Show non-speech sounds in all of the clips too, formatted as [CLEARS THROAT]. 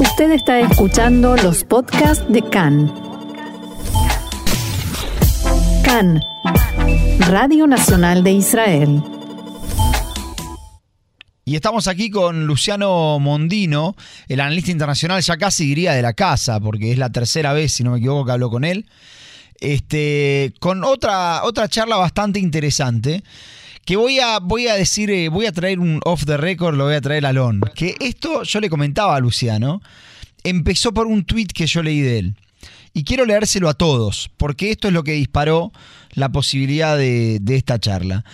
Usted está escuchando los podcasts de CAN. CAN, Radio Nacional de Israel. Y estamos aquí con Luciano Mondino, el analista internacional, ya casi diría de la casa, porque es la tercera vez, si no me equivoco, que hablo con él. Este, con otra, otra charla bastante interesante que voy a, voy a decir, eh, voy a traer un off the record, lo voy a traer a Lon. Que esto yo le comentaba a Luciano, empezó por un tweet que yo leí de él. Y quiero leérselo a todos, porque esto es lo que disparó la posibilidad de, esta charla.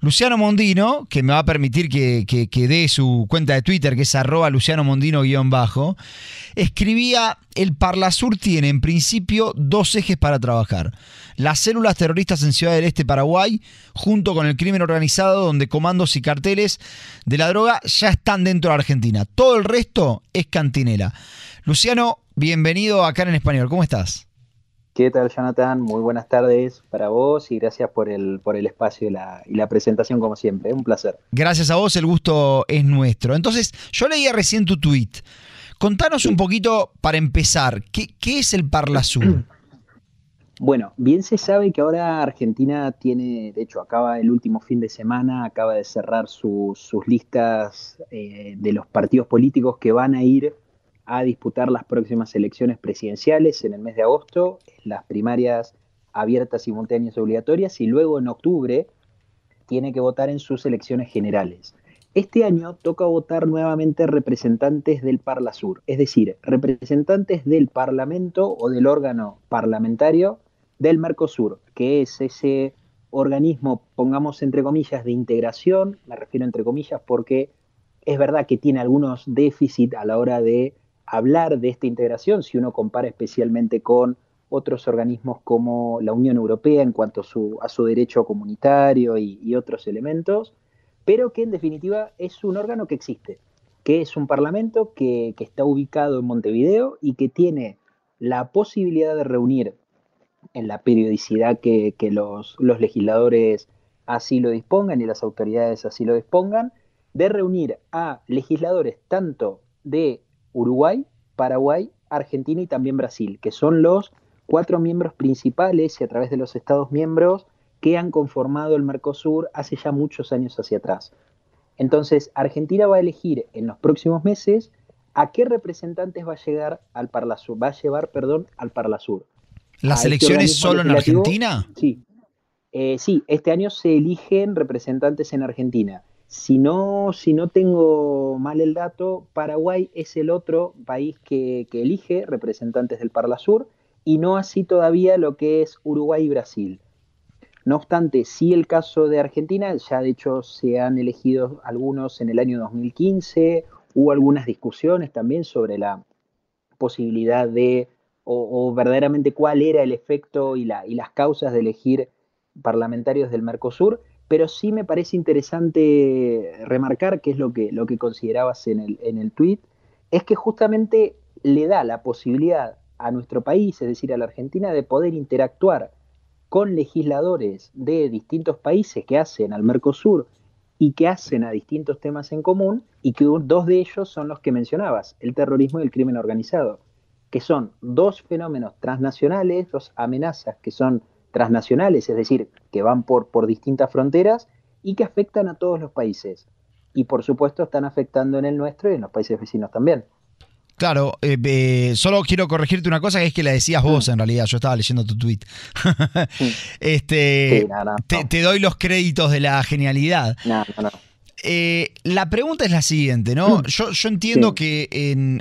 Luciano Mondino, que me va a permitir que, que dé su cuenta de Twitter, que es arroba Luciano Mondino-bajo, escribía, el Parlasur tiene en principio dos ejes para trabajar. Las células terroristas en Ciudad del Este, Paraguay, junto con el crimen organizado, donde comandos y carteles de la droga ya están dentro de Argentina. Todo el resto es cantinela. Luciano, bienvenido acá en Español. ¿Cómo estás? ¿Qué tal, Jonathan? Muy buenas tardes para vos y gracias por el, por el espacio y la, y la presentación, como siempre. Un placer. Gracias a vos, el gusto es nuestro. Entonces, yo leía recién tu tweet. Contanos un poquito, para empezar, ¿qué, es el Parlasur? [CLEARS THROAT] Bueno, bien se sabe que ahora Argentina tiene, de hecho, acaba el último fin de semana, acaba de cerrar sus listas eh, de los partidos políticos que van a ir a disputar las próximas elecciones presidenciales en el mes de agosto, las primarias abiertas, simultáneas y obligatorias, y luego en octubre tiene que votar en sus elecciones generales. Este año toca votar nuevamente representantes del Parla Sur, es decir, representantes del Parlamento o del órgano parlamentario del Mercosur, que es ese organismo, pongamos entre comillas, de integración, me refiero entre comillas porque es verdad que tiene algunos déficits a la hora de hablar de esta integración, si uno compara especialmente con otros organismos como la Unión Europea en cuanto a su, derecho comunitario y otros elementos, pero que en definitiva es un órgano que existe, que es un parlamento que, está ubicado en Montevideo y que tiene la posibilidad de reunir en la periodicidad que, los, legisladores así lo dispongan y las autoridades así lo dispongan, de reunir a legisladores tanto de Uruguay, Paraguay, Argentina y también Brasil, que son los cuatro miembros principales y a través de los estados miembros que han conformado el Mercosur hace ya muchos años hacia atrás. Entonces, Argentina va a elegir en los próximos meses a qué representantes va a llegar al Parlasur, va a llevar, perdón, al Parlasur. ¿Las este elecciones solo en Argentina? Sí. Eh, sí, este año se eligen representantes en Argentina. Si no, si no tengo mal el dato, Paraguay es el otro país que, elige representantes del Parlasur y no así todavía lo que es Uruguay y Brasil. No obstante, sí el caso de Argentina, ya de hecho se han elegido algunos en el año 2015, hubo algunas discusiones también sobre la posibilidad de, o, verdaderamente cuál era el efecto y, la, y, las causas de elegir parlamentarios del Mercosur, pero sí me parece interesante remarcar, que es lo que, lo que considerabas en el, en el tuit, es que justamente le da la posibilidad a nuestro país, es decir, a la Argentina, de poder interactuar con legisladores de distintos países que hacen al Mercosur y que hacen a distintos temas en común, y que dos de ellos son los que mencionabas, el terrorismo y el crimen organizado, que son dos fenómenos transnacionales, dos amenazas que son transnacionales, es decir, que van por, por distintas fronteras y que afectan a todos los países. Y por supuesto están afectando en el nuestro y en los países vecinos también. Claro, eh, solo quiero corregirte una cosa que es que la decías vos mm. en realidad, yo estaba leyendo tu tweet. [LAUGHS] este, te, doy los créditos de la genialidad. Eh, la pregunta es la siguiente, ¿no? Mm. Yo, yo entiendo que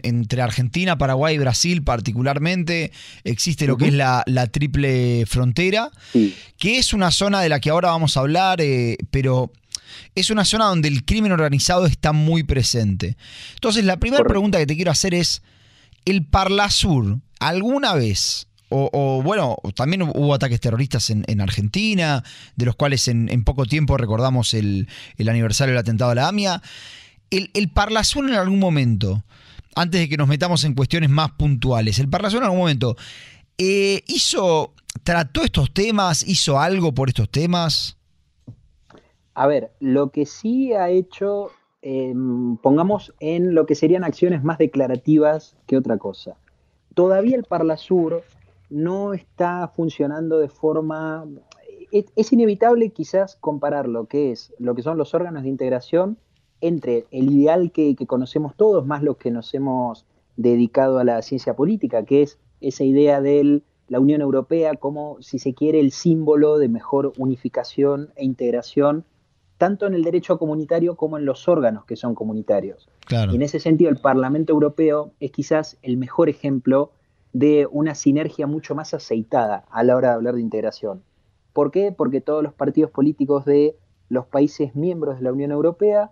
entre Argentina, Paraguay y Brasil particularmente existe lo que es la, triple frontera, que es una zona de la que ahora vamos a hablar, eh, pero es una zona donde el crimen organizado está muy presente. Entonces, la primera pregunta que te quiero hacer es, ¿el Parlasur alguna vez, o, bueno, también hubo ataques terroristas en, Argentina, de los cuales en, poco tiempo recordamos el, aniversario del atentado a la AMIA, el, el Parlasur en algún momento, antes de que nos metamos en cuestiones más puntuales, el Parlasur en algún momento eh, hizo, trató estos temas, hizo algo por estos temas? A ver, lo que sí ha hecho em, pongamos en lo que serían acciones más declarativas que otra cosa. Todavía el Parlasur no está funcionando de forma... Es, inevitable quizás comparar lo que, es, lo que son los órganos de integración entre el ideal que, que conocemos todos, más los que nos hemos dedicado a la ciencia política, que es esa idea de la Unión Europea como, si se quiere, el símbolo de mejor unificación e integración, tanto en el derecho comunitario como en los órganos que son comunitarios. Y en ese sentido, el Parlamento Europeo es quizás el mejor ejemplo de una sinergia mucho más aceitada a la hora de hablar de integración. ¿Por qué? Porque todos los partidos políticos de los países miembros de la Unión Europea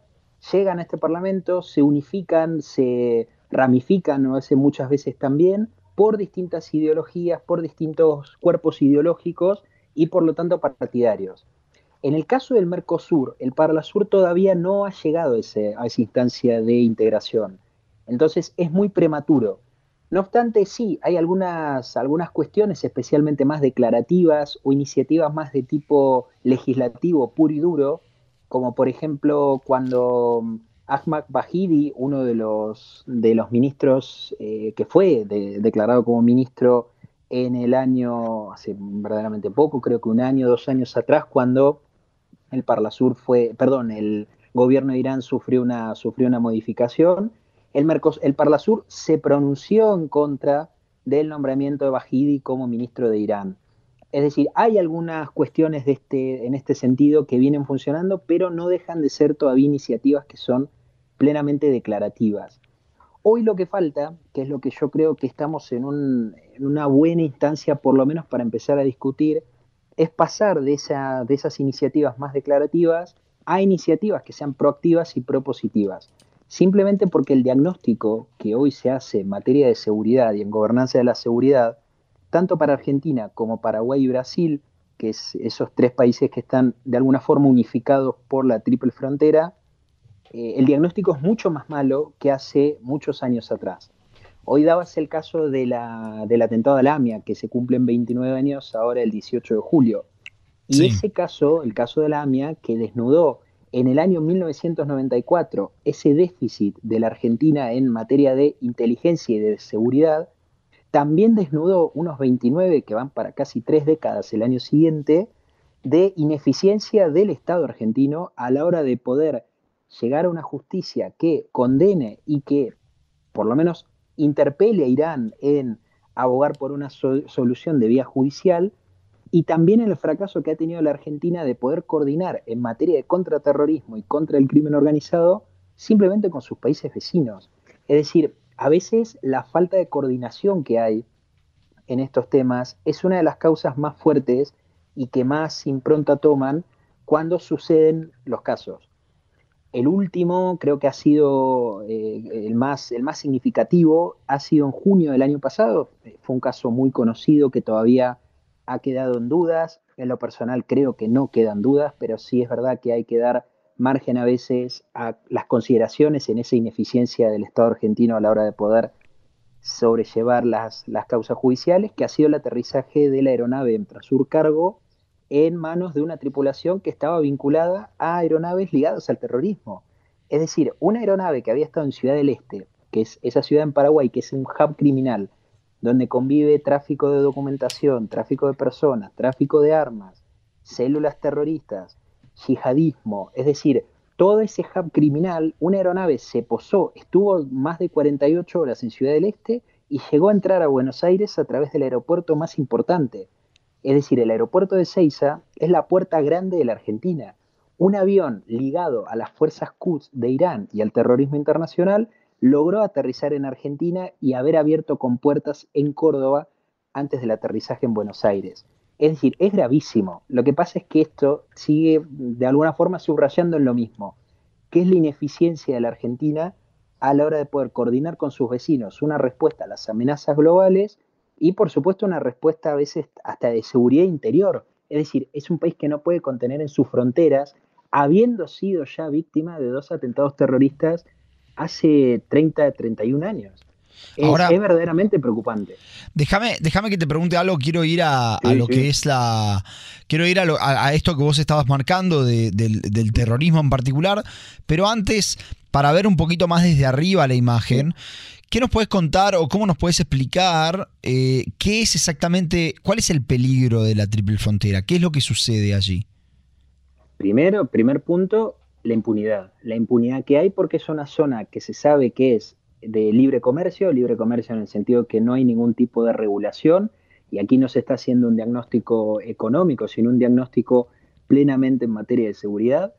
llegan a este Parlamento, se unifican, se ramifican, ¿no? hace muchas veces también, por distintas ideologías, por distintos cuerpos ideológicos y por lo tanto partidarios. En el caso del Mercosur, el Parlasur todavía no ha llegado a esa instancia de integración. Entonces es muy prematuro. No obstante, sí, hay algunas, algunas cuestiones especialmente más declarativas o iniciativas más de tipo legislativo puro y duro, como por ejemplo cuando Ahmad Bahidi, uno de los, de los ministros eh, que fue declarado como ministro en el año, hace verdaderamente poco, creo que un año, dos años atrás, cuando el Parlasur fue, perdón, el gobierno de Irán sufrió una, sufrió una modificación el, el Parlasur se pronunció en contra del nombramiento de Bahidi como ministro de Irán. Es decir, hay algunas cuestiones este, en este sentido que vienen funcionando, pero no dejan de ser todavía iniciativas que son plenamente declarativas. Hoy lo que falta, que es lo que yo creo que estamos en, una buena instancia, por lo menos para empezar a discutir, es pasar de esas iniciativas más declarativas a iniciativas que sean proactivas y propositivas simplemente porque el diagnóstico que hoy se hace en materia de seguridad y en gobernanza de la seguridad, tanto para Argentina como Paraguay y Brasil, que es esos tres países que están de alguna forma unificados por la triple frontera, eh, el diagnóstico es mucho más malo que hace muchos años atrás. Hoy dabas el caso de la, del atentado a la AMIA, que se cumplen 29 años ahora el 18 de julio. Y ese caso, el caso de la AMIA, que desnudó en el año 1994 ese déficit de la Argentina en materia de inteligencia y de seguridad también desnudó unos 29 que van para casi tres décadas el año siguiente de ineficiencia del Estado argentino a la hora de poder llegar a una justicia que condene y que por lo menos interpele a Irán en abogar por una solución de vía judicial y también el fracaso que ha tenido la Argentina de poder coordinar en materia de contraterrorismo y contra el crimen organizado simplemente con sus países vecinos. Es decir, a veces la falta de coordinación que hay en estos temas es una de las causas más fuertes y que más impronta toman cuando suceden los casos. El último creo que ha sido eh, el, más, el más significativo, ha sido en junio del año pasado, fue un caso muy conocido que todavía ha quedado en dudas. En lo personal creo que no quedan dudas, pero sí es verdad que hay que dar margen a veces a las consideraciones en esa ineficiencia del Estado argentino a la hora de poder sobrellevar las, las causas judiciales, que ha sido el aterrizaje de la aeronave Entrasur Cargo en manos de una tripulación que estaba vinculada a aeronaves ligadas al terrorismo. Es decir, una aeronave que había estado en Ciudad del Este, que es esa ciudad en Paraguay, que es un hub criminal, donde convive tráfico de documentación, tráfico de personas, tráfico de armas, células terroristas, yihadismo, es decir, todo ese hub criminal, una aeronave se posó, estuvo más de 48 horas en Ciudad del Este y llegó a entrar a Buenos Aires a través del aeropuerto más importante. Es decir, el aeropuerto de Ceiza es la puerta grande de la Argentina. Un avión ligado a las fuerzas Quds de Irán y al terrorismo internacional logró aterrizar en Argentina y haber abierto con puertas en Córdoba antes del aterrizaje en Buenos Aires. Es decir, es gravísimo. Lo que pasa es que esto sigue de alguna forma subrayando en lo mismo, que es la ineficiencia de la Argentina a la hora de poder coordinar con sus vecinos una respuesta a las amenazas globales y por supuesto una respuesta a veces hasta de seguridad interior. Es decir, es un país que no puede contener en sus fronteras, habiendo sido ya víctima de dos atentados terroristas hace 30, 31 años. Es, verdaderamente preocupante. Déjame, déjame que te pregunte algo, quiero ir a, lo que es la. Quiero ir a, esto que vos estabas marcando del, terrorismo en particular, pero antes, para ver un poquito más desde arriba la imagen. ¿Qué nos puedes contar o cómo nos puedes explicar eh, qué es exactamente, cuál es el peligro de la triple frontera? ¿Qué es lo que sucede allí? Primero, primer punto, la impunidad. La impunidad que hay porque es una zona que se sabe que es de libre comercio, libre comercio en el sentido que no hay ningún tipo de regulación y aquí no se está haciendo un diagnóstico económico, sino un diagnóstico plenamente en materia de seguridad,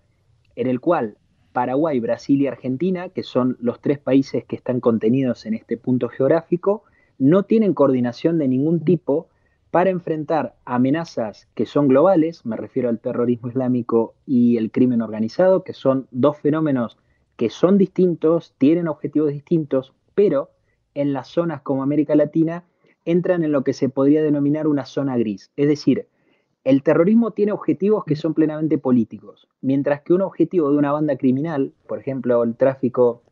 en el cual Paraguay, Brasil y Argentina, que son los tres países que están contenidos en este punto geográfico, no tienen coordinación de ningún tipo para enfrentar amenazas que son globales, me refiero al terrorismo islámico y el crimen organizado, que son dos fenómenos que son distintos, tienen objetivos distintos, pero en las zonas como América Latina entran en lo que se podría denominar una zona gris. Es decir, el terrorismo tiene objetivos que son plenamente políticos, mientras que un objetivo de una banda criminal, por ejemplo, el tráfico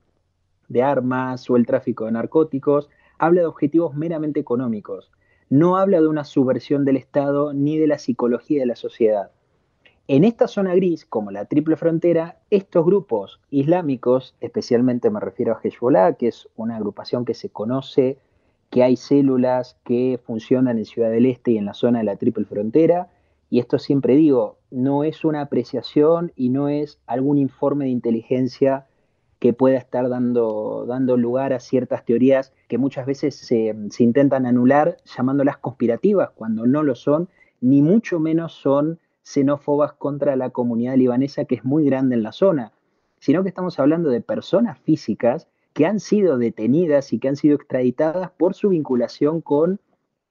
de armas o el tráfico de narcóticos, habla de objetivos meramente económicos. No habla de una subversión del Estado ni de la psicología de la sociedad. En esta zona gris, como la triple frontera, estos grupos islámicos, especialmente me refiero a Hezbollah, que es una agrupación que se conoce, que hay células que funcionan en Ciudad del Este y en la zona de la triple frontera, y esto siempre digo, no es una apreciación y no es algún informe de inteligencia que pueda estar dando, dando lugar a ciertas teorías que muchas veces se, intentan anular llamándolas conspirativas cuando no lo son, ni mucho menos son xenófobas contra la comunidad libanesa que es muy grande en la zona, sino que estamos hablando de personas físicas que han sido detenidas y que han sido extraditadas por su vinculación con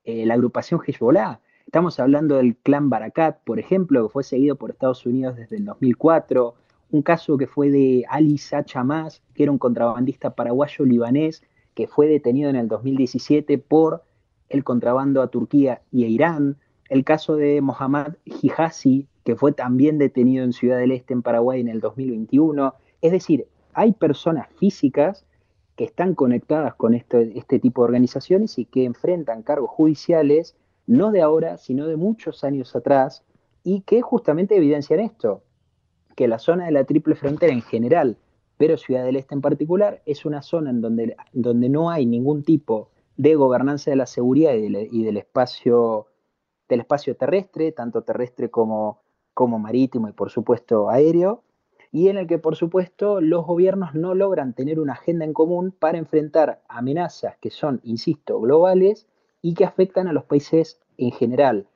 eh, la agrupación Hezbollah. Estamos hablando del clan Barakat, por ejemplo, que fue seguido por Estados Unidos desde el 2004, un caso que fue de Ali Sachamas, que era un contrabandista paraguayo-libanés, que fue detenido en el 2017 por el contrabando a Turquía y a Irán, el caso de Mohammad Hijazi, que fue también detenido en Ciudad del Este, en Paraguay, en el 2021. Es decir, hay personas físicas que están conectadas con este, este tipo de organizaciones y que enfrentan cargos judiciales no de ahora, sino de muchos años atrás, y que justamente evidencian esto, que la zona de la triple frontera en general, pero Ciudad del Este en particular, es una zona en donde, donde no hay ningún tipo de gobernanza de la seguridad y, del, espacio, del espacio terrestre, tanto terrestre como, como marítimo y por supuesto aéreo, y en el que por supuesto los gobiernos no logran tener una agenda en común para enfrentar amenazas que son, insisto, globales y que afectan a los países en general.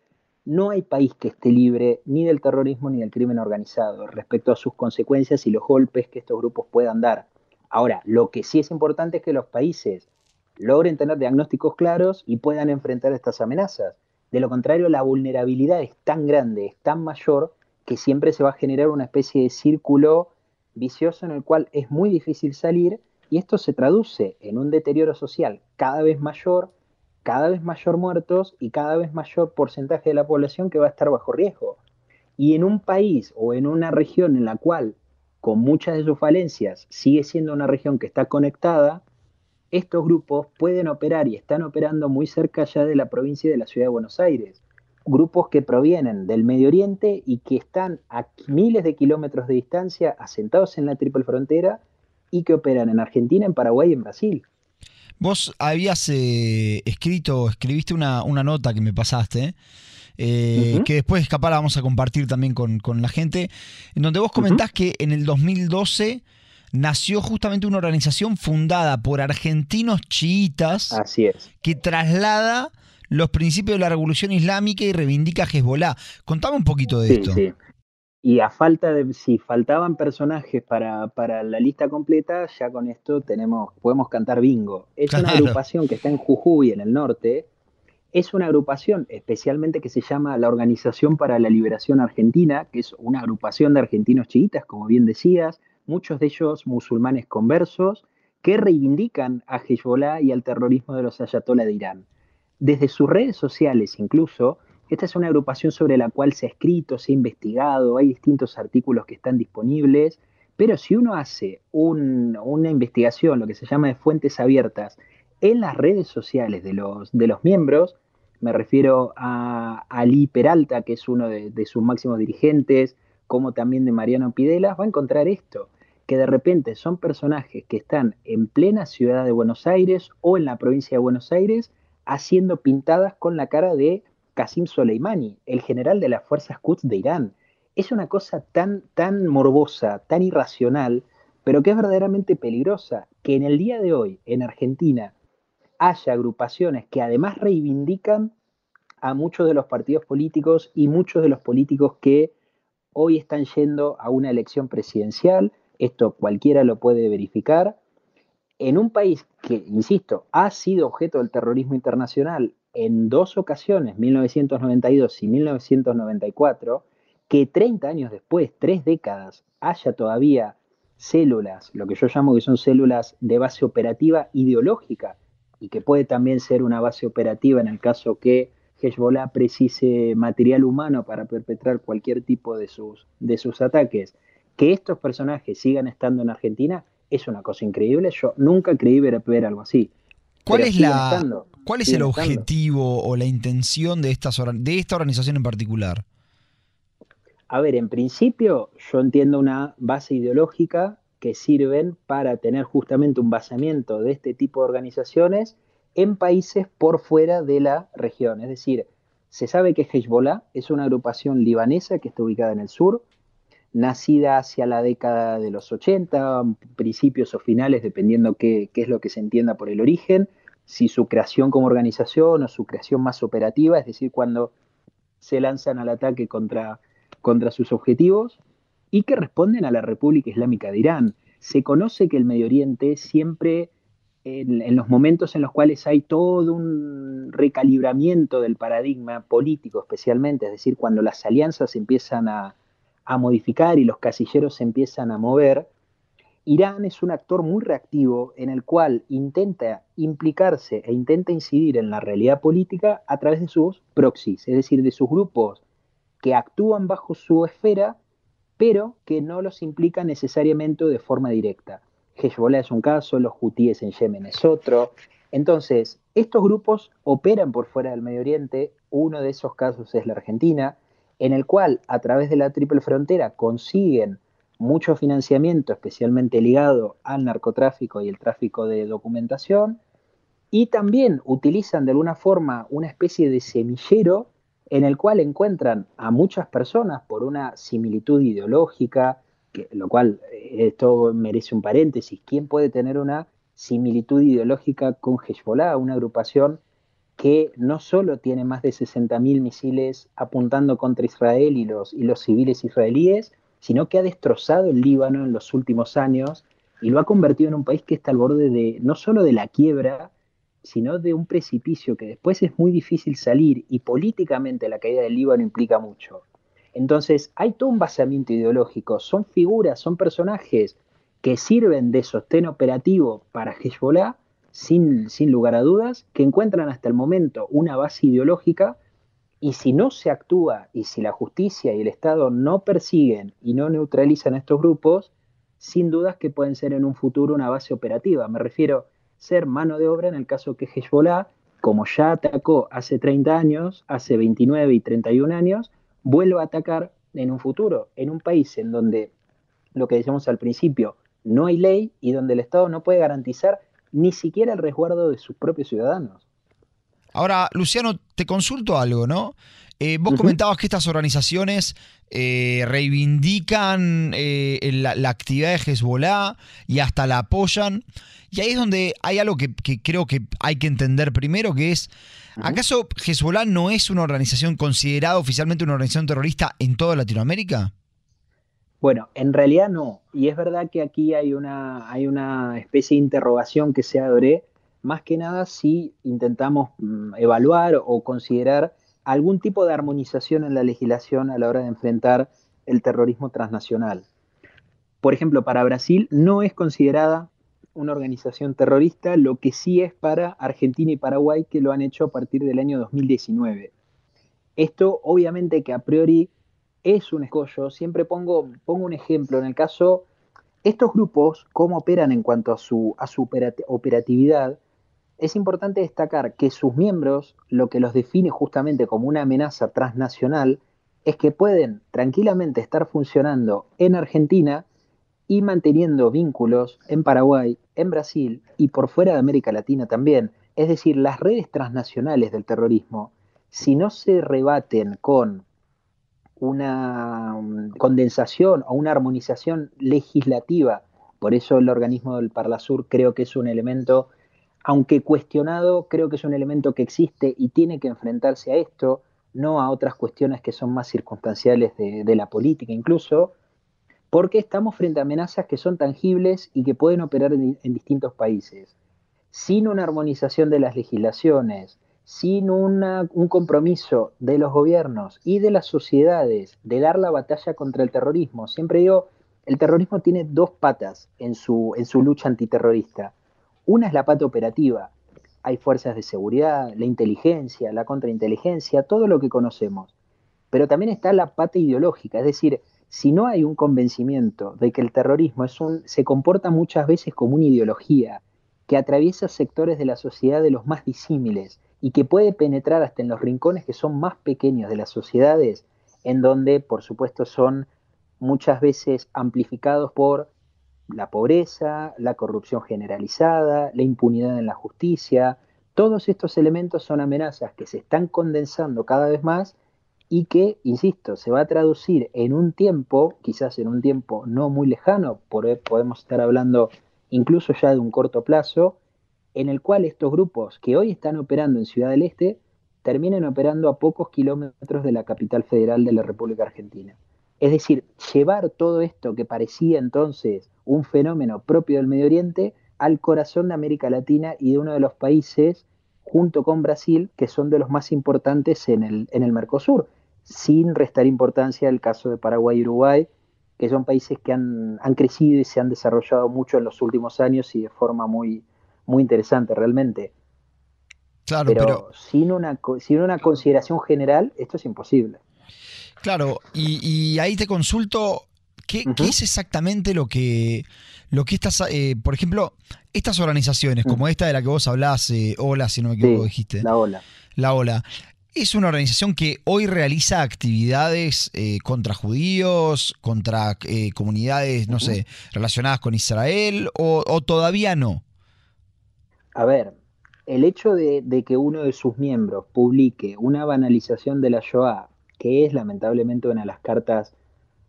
No hay país que esté libre ni del terrorismo ni del crimen organizado respecto a sus consecuencias y los golpes que estos grupos puedan dar. Ahora, lo que sí es importante es que los países logren tener diagnósticos claros y puedan enfrentar estas amenazas. De lo contrario, la vulnerabilidad es tan grande, es tan mayor, que siempre se va a generar una especie de círculo vicioso en el cual es muy difícil salir y esto se traduce en un deterioro social cada vez mayor, cada vez mayor muertos y cada vez mayor porcentaje de la población que va a estar bajo riesgo. Y en un país o en una región en la cual, con muchas de sus falencias, sigue siendo una región que está conectada, estos grupos pueden operar y están operando muy cerca ya de la provincia y de la ciudad de Buenos Aires. Grupos que provienen del Medio Oriente y que están a miles de kilómetros de distancia, asentados en la triple frontera y que operan en Argentina, en Paraguay y en Brasil. Vos habías eh, escrito, escribiste una, nota que me pasaste, eh, que después la vamos a compartir también con, la gente, en donde vos comentás que en el 2012 nació justamente una organización fundada por argentinos chiitas Así es. que traslada los principios de la revolución islámica y reivindica Hezbollah. Contame un poquito de esto. Sí. Y a falta de, si faltaban personajes para, para, la lista completa, ya con esto tenemos, podemos cantar bingo. Es una agrupación que está en Jujuy, en el norte. Es una agrupación especialmente que se llama la Organización para la Liberación Argentina, que es una agrupación de argentinos chiitas, como bien decías, muchos de ellos musulmanes conversos, que reivindican a Hezbollah y al terrorismo de los ayatollah de Irán. Desde sus redes sociales incluso, esta es una agrupación sobre la cual se ha escrito, se ha investigado, hay distintos artículos que están disponibles, pero si uno hace una investigación, lo que se llama de fuentes abiertas, en las redes sociales de los, de los miembros, me refiero a Ali Peralta, que es uno de, de sus máximos dirigentes, como también de Mariano Pidelas, va a encontrar esto, que de repente son personajes que están en plena ciudad de Buenos Aires o en la provincia de Buenos Aires haciendo pintadas con la cara de Qasim Soleimani, el general de las fuerzas Quds de Irán. Es una cosa tan, tan morbosa, tan irracional, pero que es verdaderamente peligrosa, que en el día de hoy, en Argentina, haya agrupaciones que además reivindican a muchos de los partidos políticos y muchos de los políticos que hoy están yendo a una elección presidencial, esto cualquiera lo puede verificar, en un país que, insisto, ha sido objeto del terrorismo internacional en dos ocasiones, 1992 y 1994, que 30 años después, tres décadas, haya todavía células, lo que yo llamo que son células de base operativa ideológica, y que puede también ser una base operativa en el caso que Hezbollah precise material humano para perpetrar cualquier tipo de sus, de sus ataques, que estos personajes sigan estando en Argentina es una cosa increíble. Yo nunca creí ver, algo así. ¿Cuál es, la, ¿cuál es el objetivo o la intención de, estas, de esta organización en particular? A ver, en principio yo entiendo una base ideológica que sirven para tener justamente un basamiento de este tipo de organizaciones en países por fuera de la región. Es decir, se sabe que Hezbollah es una agrupación libanesa que está ubicada en el sur, nacida hacia la década de los 80, principios o finales, dependiendo qué, es lo que se entienda por el origen, si su creación como organización o su creación más operativa, es decir, cuando se lanzan al ataque contra, contra sus objetivos, y que responden a la República Islámica de Irán. Se conoce que el Medio Oriente siempre en, los momentos en los cuales hay todo un recalibramiento del paradigma político especialmente, es decir, cuando las alianzas empiezan a, modificar y los casilleros se empiezan a mover, Irán es un actor muy reactivo en el cual intenta implicarse e intenta incidir en la realidad política a través de sus proxies, es decir, de sus grupos que actúan bajo su esfera, pero que no los implican necesariamente de forma directa. Hezbollah es un caso, los hutíes en Yemen es otro. Entonces, estos grupos operan por fuera del Medio Oriente, uno de esos casos es la Argentina, en el cual a través de la triple frontera consiguen mucho financiamiento, especialmente ligado al narcotráfico y el tráfico de documentación, y también utilizan de alguna forma una especie de semillero en el cual encuentran a muchas personas por una similitud ideológica, lo cual eh, esto merece un paréntesis, ¿quién puede tener una similitud ideológica con Hezbollah, una agrupación que no solo tiene más de 60.000 misiles apuntando contra Israel y los, y los civiles israelíes, sino que ha destrozado el Líbano en los últimos años y lo ha convertido en un país que está al borde de no solo de la quiebra, sino de un precipicio que después es muy difícil salir y políticamente la caída del Líbano implica mucho. Entonces, hay todo un basamiento ideológico, son figuras, son personajes que sirven de sostén operativo para Hezbollah, sin, sin lugar a dudas, que encuentran hasta el momento una base ideológica y si no se actúa y si la justicia y el Estado no persiguen y no neutralizan a estos grupos, sin dudas que pueden ser en un futuro una base operativa. Me refiero ser mano de obra en el caso que Hezbollah, como ya atacó hace 30 años, hace 29 y 31 años, vuelva a atacar en un futuro, en un país en donde, lo que decíamos al principio, no hay ley y donde el Estado no puede garantizar ni siquiera el resguardo de sus propios ciudadanos. Ahora, Luciano, te consulto algo, ¿no? Eh, vos comentabas que estas organizaciones eh, reivindican eh, la, actividad de Hezbollah y hasta la apoyan. Y ahí es donde hay algo que, creo que hay que entender primero, que es, ¿acaso Hezbollah no es una organización considerada oficialmente una organización terrorista en toda Latinoamérica? Bueno, en realidad no. Y es verdad que aquí hay una, hay una especie de interrogación que se abre, más que nada si intentamos mm, evaluar o considerar algún tipo de armonización en la legislación a la hora de enfrentar el terrorismo transnacional. Por ejemplo, para Brasil no es considerada una organización terrorista, lo que sí es para Argentina y Paraguay, que lo han hecho a partir del año 2019. Esto obviamente que a priori es un escollo, siempre pongo, un ejemplo, en el caso, estos grupos, cómo operan en cuanto a su operatividad, es importante destacar que sus miembros, lo que los define justamente como una amenaza transnacional, es que pueden tranquilamente estar funcionando en Argentina y manteniendo vínculos en Paraguay, en Brasil y por fuera de América Latina también. Es decir, las redes transnacionales del terrorismo, si no se rebaten con una mm, condensación o una armonización legislativa, por eso el organismo del Parlasur creo que es un elemento, aunque cuestionado, creo que es un elemento que existe y tiene que enfrentarse a esto, no a otras cuestiones que son más circunstanciales de, la política incluso, porque estamos frente a amenazas que son tangibles y que pueden operar en, distintos países. Sin una armonización de las legislaciones, sin un compromiso de los gobiernos y de las sociedades de dar la batalla contra el terrorismo, siempre digo, el terrorismo tiene dos patas en su, en su lucha antiterrorista. Una es la pata operativa, hay fuerzas de seguridad, la inteligencia, la contrainteligencia, todo lo que conocemos. Pero también está la pata ideológica, es decir, si no hay un convencimiento de que el terrorismo es un, se comporta muchas veces como una ideología que atraviesa sectores de la sociedad de los más disímiles y que puede penetrar hasta en los rincones que son más pequeños de las sociedades, en donde, por supuesto, son muchas veces amplificados por la pobreza, la corrupción generalizada, la impunidad en la justicia. Todos estos elementos son amenazas que se están condensando cada vez más y que, insisto, se va a traducir en un tiempo, quizás en un tiempo no muy lejano, podemos estar hablando incluso ya de un corto plazo, en el cual estos grupos que hoy están operando en Ciudad del Este terminen operando a pocos kilómetros de la capital federal de la República Argentina. Es decir, llevar todo esto que parecía entonces un fenómeno propio del Medio Oriente al corazón de América Latina y de uno de los países, junto con Brasil, que son de los más importantes en el, en el Mercosur, sin restar importancia al caso de Paraguay y Uruguay, que son países que han, han, crecido y se han desarrollado mucho en los últimos años y de forma muy, muy interesante realmente. Claro, pero, Sin, una, sin una consideración general, esto es imposible. Claro, y, ahí te consulto, ¿qué, es exactamente lo que, lo que estas, eh, por ejemplo, estas organizaciones, como mm. esta de la que vos hablás, eh, Ola, si no me equivoco, dijiste. La Ola. La Ola. ¿Es una organización que hoy realiza actividades eh, contra judíos, contra comunidades, no sé, relacionadas con Israel, o, todavía no? A ver, el hecho de, que uno de sus miembros publique una banalización de la Shoah que es lamentablemente una de las cartas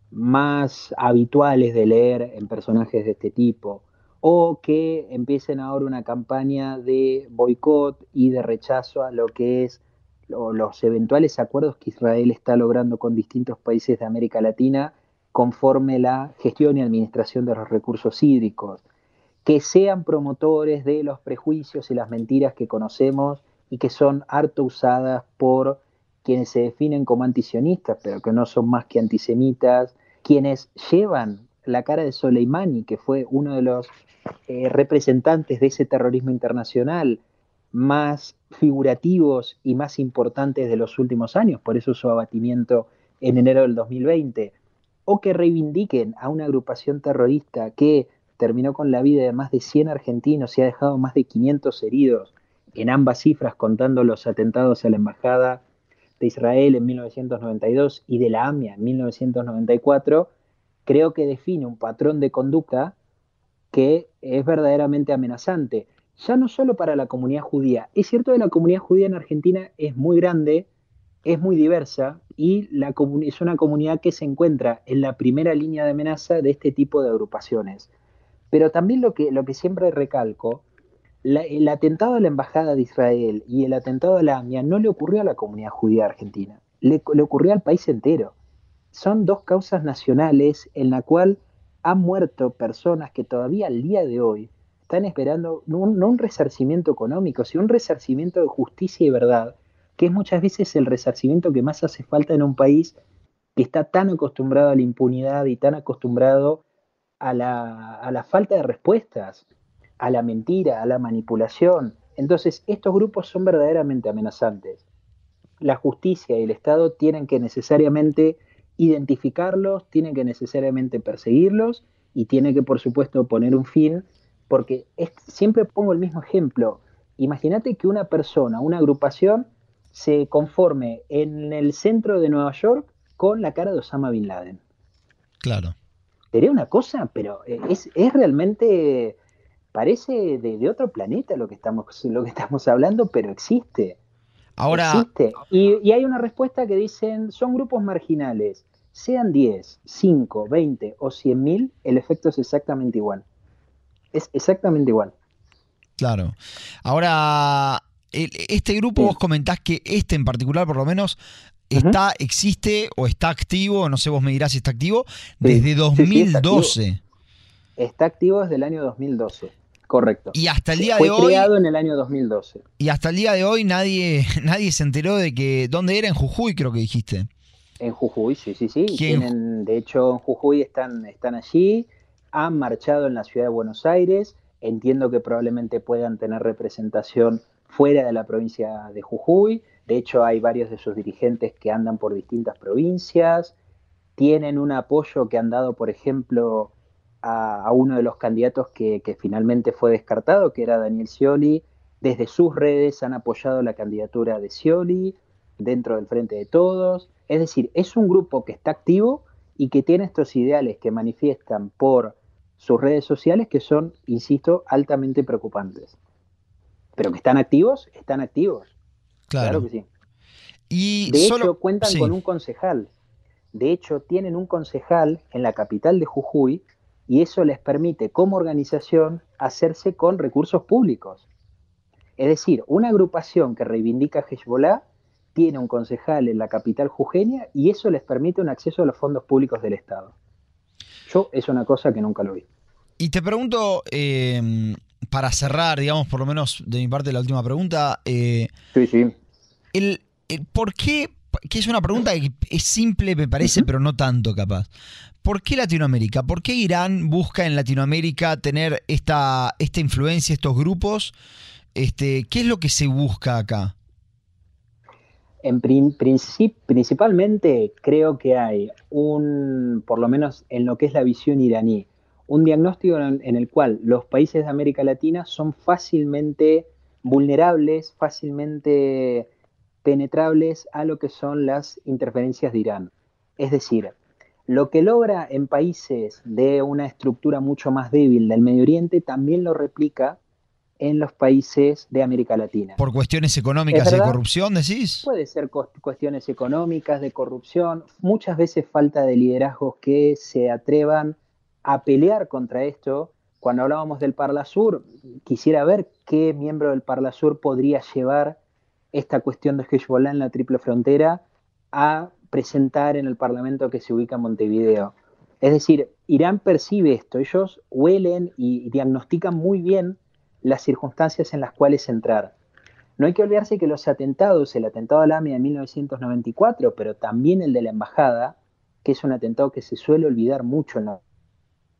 más habituales de leer en personajes de este tipo, o que empiecen ahora una campaña de boicot y de rechazo a lo que es los eventuales acuerdos que Israel está logrando con distintos países de América Latina conforme la gestión y administración de los recursos hídricos, que sean promotores de los prejuicios y las mentiras que conocemos y que son harto usadas por quienes se definen como antisionistas, pero que no son más que antisemitas, quienes llevan la cara de Soleimani, que fue uno de los eh, representantes de ese terrorismo internacional más figurativos y más importantes de los últimos años, por eso su abatimiento en enero del 2020, o que reivindiquen a una agrupación terrorista que terminó con la vida de más de 100 argentinos y ha dejado más de 500 heridos, en ambas cifras contando los atentados a la embajada de Israel en 1992 y de la AMIA en 1994, creo que define un patrón de conducta que es verdaderamente amenazante, ya no solo para la comunidad judía. Es cierto que la comunidad judía en Argentina es muy grande, es muy diversa y la es una comunidad que se encuentra en la primera línea de amenaza de este tipo de agrupaciones. Pero también lo que, lo que siempre recalco el atentado a la Embajada de Israel y el atentado a la AMIA no le ocurrió a la comunidad judía argentina, le, ocurrió al país entero. Son dos causas nacionales en la cual han muerto personas que todavía al día de hoy están esperando no un resarcimiento económico, sino un resarcimiento de justicia y verdad, que es muchas veces el resarcimiento que más hace falta en un país que está tan acostumbrado a la impunidad y tan acostumbrado a la, a la falta de respuestas a la mentira, a la manipulación. Entonces, estos grupos son verdaderamente amenazantes. La justicia y el Estado tienen que necesariamente identificarlos, tienen que necesariamente perseguirlos y tienen que, por supuesto, poner un fin, porque siempre pongo el mismo ejemplo. Imagínate que una persona, una agrupación, se conforme en el centro de Nueva York con la cara de Osama Bin Laden. Claro. Sería una cosa, pero eh, es, es realmente, parece de, otro planeta lo que, estamos, lo que estamos hablando, pero existe. Ahora. Existe. Y, y hay una respuesta que dicen, son grupos marginales. Sean 10, 5, 20 o 100 mil, el efecto es exactamente igual. Es exactamente igual. Claro. Ahora, este grupo vos comentás que este en particular, por lo menos, está, existe o está activo, no sé, vos me dirás si está activo, desde 2012. está, activo. desde el año 2012. Correcto. Y hasta el día de hoy. Creado en el año 2012. Y hasta el día de hoy nadie, [LAUGHS] nadie se enteró de que. ¿Dónde era? En Jujuy, creo que dijiste. En Jujuy, sí, sí, sí. Tienen, de hecho, en Jujuy están, están allí. Han marchado en la ciudad de Buenos Aires. Entiendo que probablemente puedan tener representación fuera de la provincia de Jujuy. De hecho, hay varios de sus dirigentes que andan por distintas provincias. Tienen un apoyo que han dado, por ejemplo, a, uno de los candidatos que, finalmente fue descartado, que era Daniel Scioli. Desde sus redes han apoyado la candidatura de Scioli dentro del Frente de Todos. Es decir, es un grupo que está activo y que tiene estos ideales que manifiestan por sus redes sociales que son, insisto, altamente preocupantes. Pero que están activos, están activos. Claro, que sí. Y de hecho, cuentan con un concejal. De hecho, tienen un concejal en la capital de Jujuy y eso les permite como organización hacerse con recursos públicos. Es decir, una agrupación que reivindica Hezbollah tiene un concejal en la capital jujeña y eso les permite un acceso a los fondos públicos del Estado. Yo es una cosa que nunca lo vi. Y te pregunto, eh, para cerrar, digamos, por lo menos de mi parte, la última pregunta. Eh, sí, sí. El, ¿Por qué? Que es una pregunta que es simple, me parece, pero no tanto capaz. ¿Por qué Latinoamérica? ¿Por qué Irán busca en Latinoamérica tener esta, esta influencia, estos grupos? Este, ¿Qué es lo que se busca acá? En principalmente creo que hay un, por lo menos en lo que es la visión iraní, un diagnóstico en, el cual los países de América Latina son fácilmente vulnerables, fácilmente penetrables a lo que son las interferencias de Irán. Es decir, lo que logra en países de una estructura mucho más débil del Medio Oriente también lo replica en los países de América Latina. ¿Por cuestiones económicas de corrupción, decís? Puede ser cuestiones económicas, de corrupción, muchas veces falta de liderazgos que se atrevan a pelear contra esto. Cuando hablábamos del Parla Sur, quisiera ver qué miembro del Parla Sur podría llevar esta cuestión de Hezbollah en la triple frontera a presentar en el Parlamento que se ubica en Montevideo. Es decir, Irán percibe esto, ellos huelen y diagnostican muy bien las circunstancias en las cuales entrar. No hay que olvidarse que los atentados, el atentado a la AMIA de 1994, pero también el de la embajada, que es un atentado que se suele olvidar mucho en la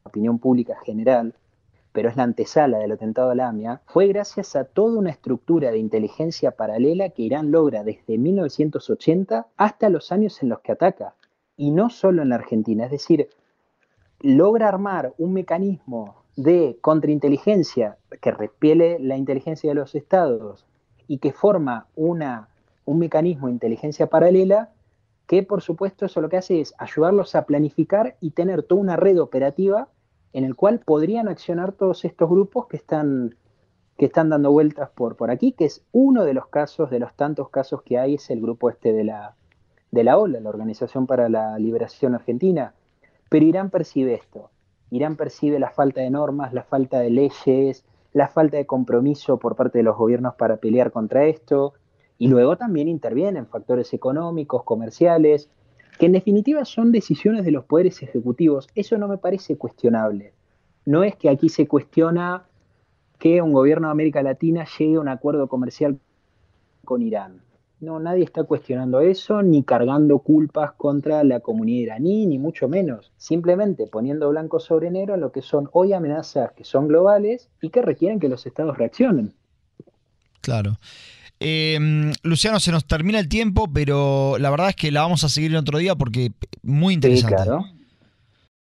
opinión pública general, pero es la antesala del atentado a la AMIA, fue gracias a toda una estructura de inteligencia paralela que Irán logra desde 1980 hasta los años en los que ataca. Y no solo en la Argentina, es decir, logra armar un mecanismo de contrainteligencia que repiele la inteligencia de los estados y que forma una, un mecanismo de inteligencia paralela que por supuesto eso lo que hace es ayudarlos a planificar y tener toda una red operativa en el cual podrían accionar todos estos grupos que están, que están dando vueltas por, por aquí, que es uno de los casos, de los tantos casos que hay, es el grupo este de la, de la OLA, la Organización para la Liberación Argentina. Pero Irán percibe esto. Irán percibe la falta de normas, la falta de leyes, la falta de compromiso por parte de los gobiernos para pelear contra esto, y luego también intervienen factores económicos, comerciales, que en definitiva son decisiones de los poderes ejecutivos. Eso no me parece cuestionable. No es que aquí se cuestiona que un gobierno de América Latina llegue a un acuerdo comercial con Irán. No, nadie está cuestionando eso, ni cargando culpas contra la comunidad iraní, ni mucho menos. Simplemente poniendo blanco sobre negro lo que son hoy amenazas que son globales y que requieren que los estados reaccionen. Claro. Em, Luciano, se nos termina el tiempo, pero la verdad es que la vamos a seguir en otro día porque muy interesante. Sí, claro.